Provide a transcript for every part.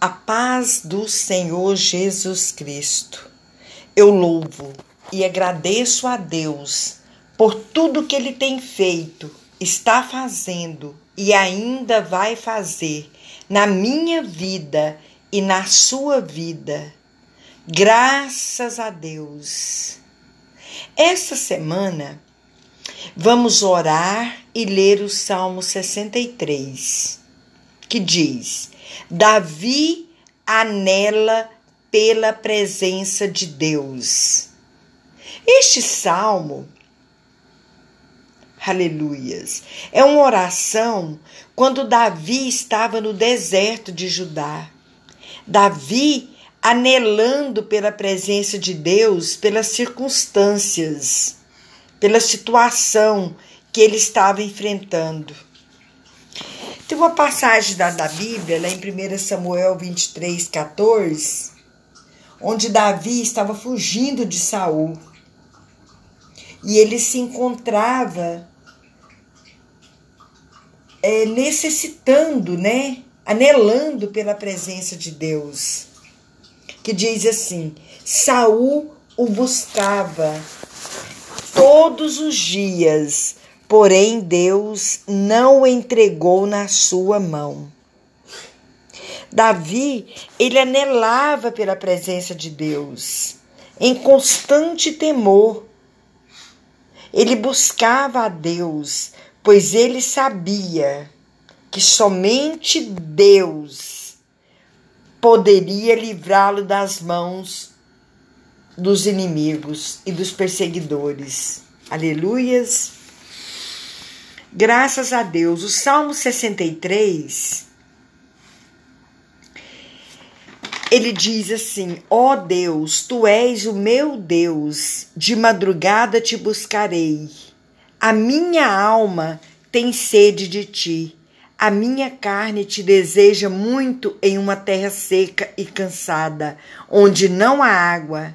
A paz do Senhor Jesus Cristo. Eu louvo e agradeço a Deus por tudo que Ele tem feito, está fazendo e ainda vai fazer na minha vida e na sua vida. Graças a Deus. Esta semana vamos orar e ler o Salmo 63, que diz: Davi anela pela presença de Deus. Este salmo, aleluias, é uma oração quando Davi estava no deserto de Judá. Davi anelando pela presença de Deus, pelas circunstâncias, pela situação que ele estava enfrentando. Tem uma passagem da, da Bíblia, lá em 1 Samuel 23, 14, onde Davi estava fugindo de Saul. E ele se encontrava é, necessitando, né? Anelando pela presença de Deus. Que diz assim: Saul o buscava todos os dias porém Deus não o entregou na sua mão. Davi, ele anelava pela presença de Deus, em constante temor. Ele buscava a Deus, pois ele sabia que somente Deus poderia livrá-lo das mãos dos inimigos e dos perseguidores. Aleluias. Graças a Deus. O Salmo 63, ele diz assim: Ó oh Deus, tu és o meu Deus, de madrugada te buscarei. A minha alma tem sede de ti. A minha carne te deseja muito em uma terra seca e cansada, onde não há água,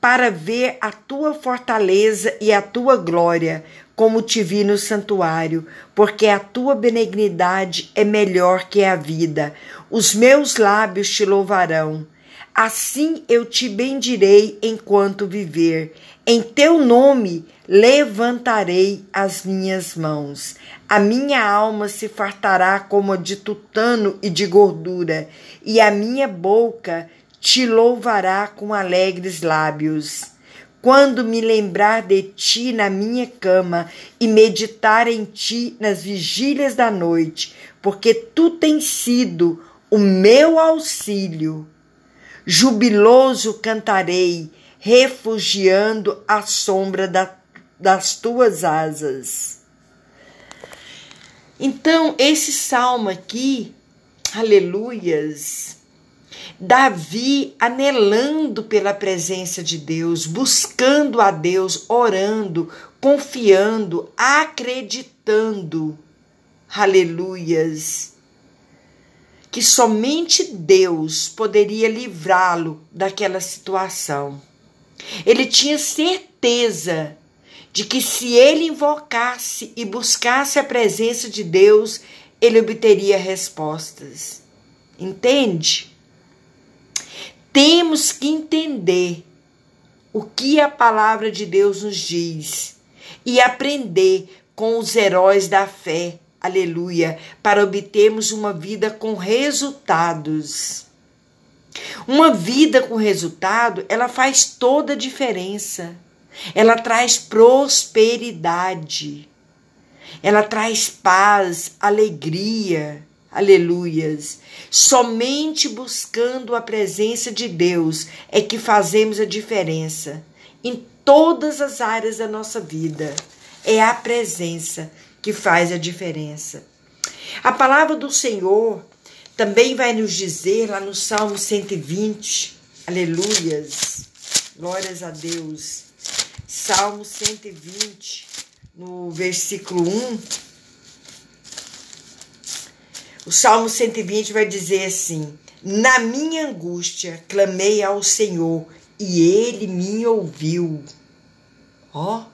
para ver a tua fortaleza e a tua glória, como te vi no santuário, porque a tua benignidade é melhor que a vida. Os meus lábios te louvarão. Assim eu te bendirei enquanto viver. Em teu nome levantarei as minhas mãos. A minha alma se fartará como de tutano e de gordura, e a minha boca te louvará com alegres lábios quando me lembrar de ti na minha cama e meditar em ti nas vigílias da noite, porque tu tens sido o meu auxílio. Jubiloso cantarei, refugiando à sombra da, das tuas asas. Então, esse salmo aqui, aleluias, Davi anelando pela presença de Deus, buscando a Deus, orando, confiando, acreditando. Aleluias. Que somente Deus poderia livrá-lo daquela situação. Ele tinha certeza de que se ele invocasse e buscasse a presença de Deus, ele obteria respostas. Entende? Temos que entender o que a palavra de Deus nos diz e aprender com os heróis da fé, aleluia, para obtermos uma vida com resultados. Uma vida com resultado, ela faz toda a diferença. Ela traz prosperidade. Ela traz paz, alegria. Aleluias. Somente buscando a presença de Deus é que fazemos a diferença em todas as áreas da nossa vida. É a presença que faz a diferença. A palavra do Senhor também vai nos dizer lá no Salmo 120, aleluias, glórias a Deus. Salmo 120, no versículo 1 o Salmo 120 vai dizer assim: Na minha angústia clamei ao Senhor e ele me ouviu. Ó, oh,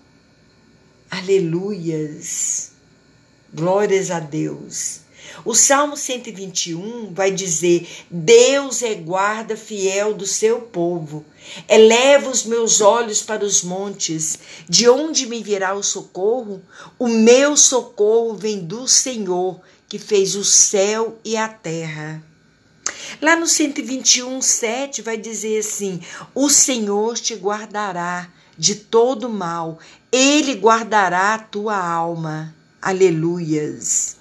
aleluias, glórias a Deus. O Salmo 121 vai dizer: Deus é guarda fiel do seu povo. Eleva os meus olhos para os montes, de onde me virá o socorro? O meu socorro vem do Senhor, que fez o céu e a terra. Lá no 121, 7 vai dizer assim: O Senhor te guardará de todo mal, ele guardará a tua alma. Aleluias.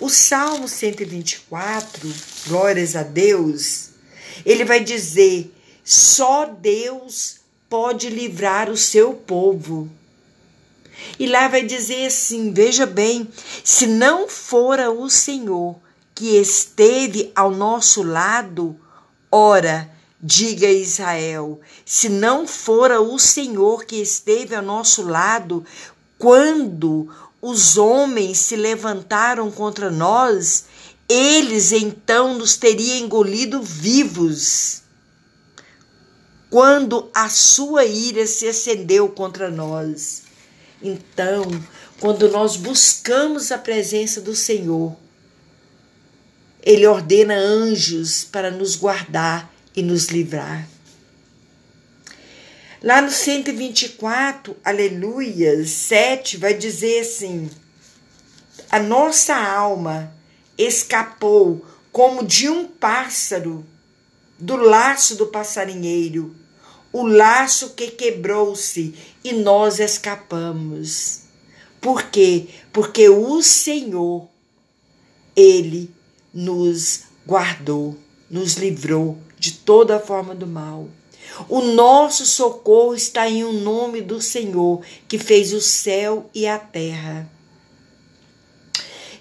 O Salmo 124, glórias a Deus, ele vai dizer: só Deus pode livrar o seu povo. E lá vai dizer assim: veja bem, se não fora o Senhor que esteve ao nosso lado, ora, diga Israel, se não fora o Senhor que esteve ao nosso lado, quando os homens se levantaram contra nós, eles então nos teriam engolido vivos. Quando a sua ira se acendeu contra nós. Então, quando nós buscamos a presença do Senhor, Ele ordena anjos para nos guardar e nos livrar. Lá no 124, aleluia, 7, vai dizer assim: a nossa alma escapou como de um pássaro do laço do passarinheiro, o laço que quebrou-se e nós escapamos. Por quê? Porque o Senhor, Ele nos guardou, nos livrou de toda forma do mal. O nosso socorro está em o um nome do Senhor, que fez o céu e a terra.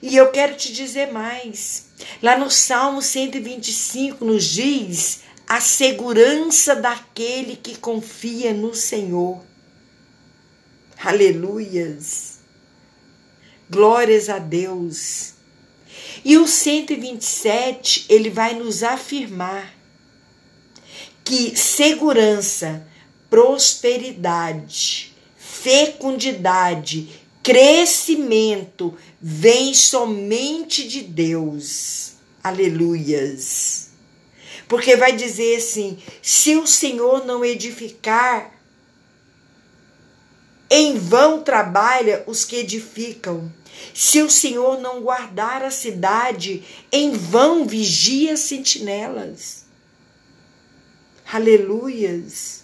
E eu quero te dizer mais. Lá no Salmo 125 nos diz a segurança daquele que confia no Senhor. Aleluias. Glórias a Deus. E o 127, ele vai nos afirmar que segurança, prosperidade, fecundidade, crescimento vem somente de Deus. Aleluias. Porque vai dizer assim: se o Senhor não edificar, em vão trabalha os que edificam. Se o Senhor não guardar a cidade, em vão vigia sentinelas. Aleluias.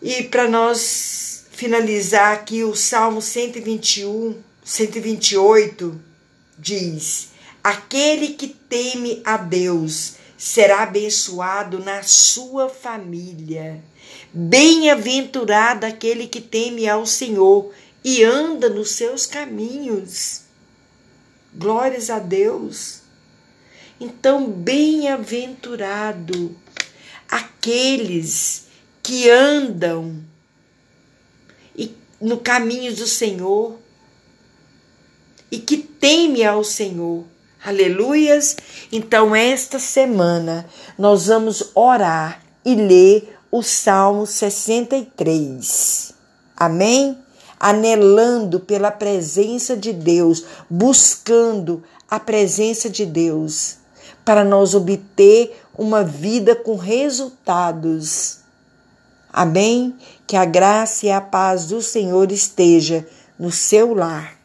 E para nós finalizar aqui, o Salmo 121, 128 diz: Aquele que teme a Deus será abençoado na sua família. Bem-aventurado aquele que teme ao Senhor e anda nos seus caminhos. Glórias a Deus. Então, bem-aventurado aqueles que andam no caminho do Senhor e que teme ao Senhor. Aleluias! Então, esta semana nós vamos orar e ler o Salmo 63. Amém? Anelando pela presença de Deus, buscando a presença de Deus para nós obter uma vida com resultados. Amém? Que a graça e a paz do Senhor esteja no seu lar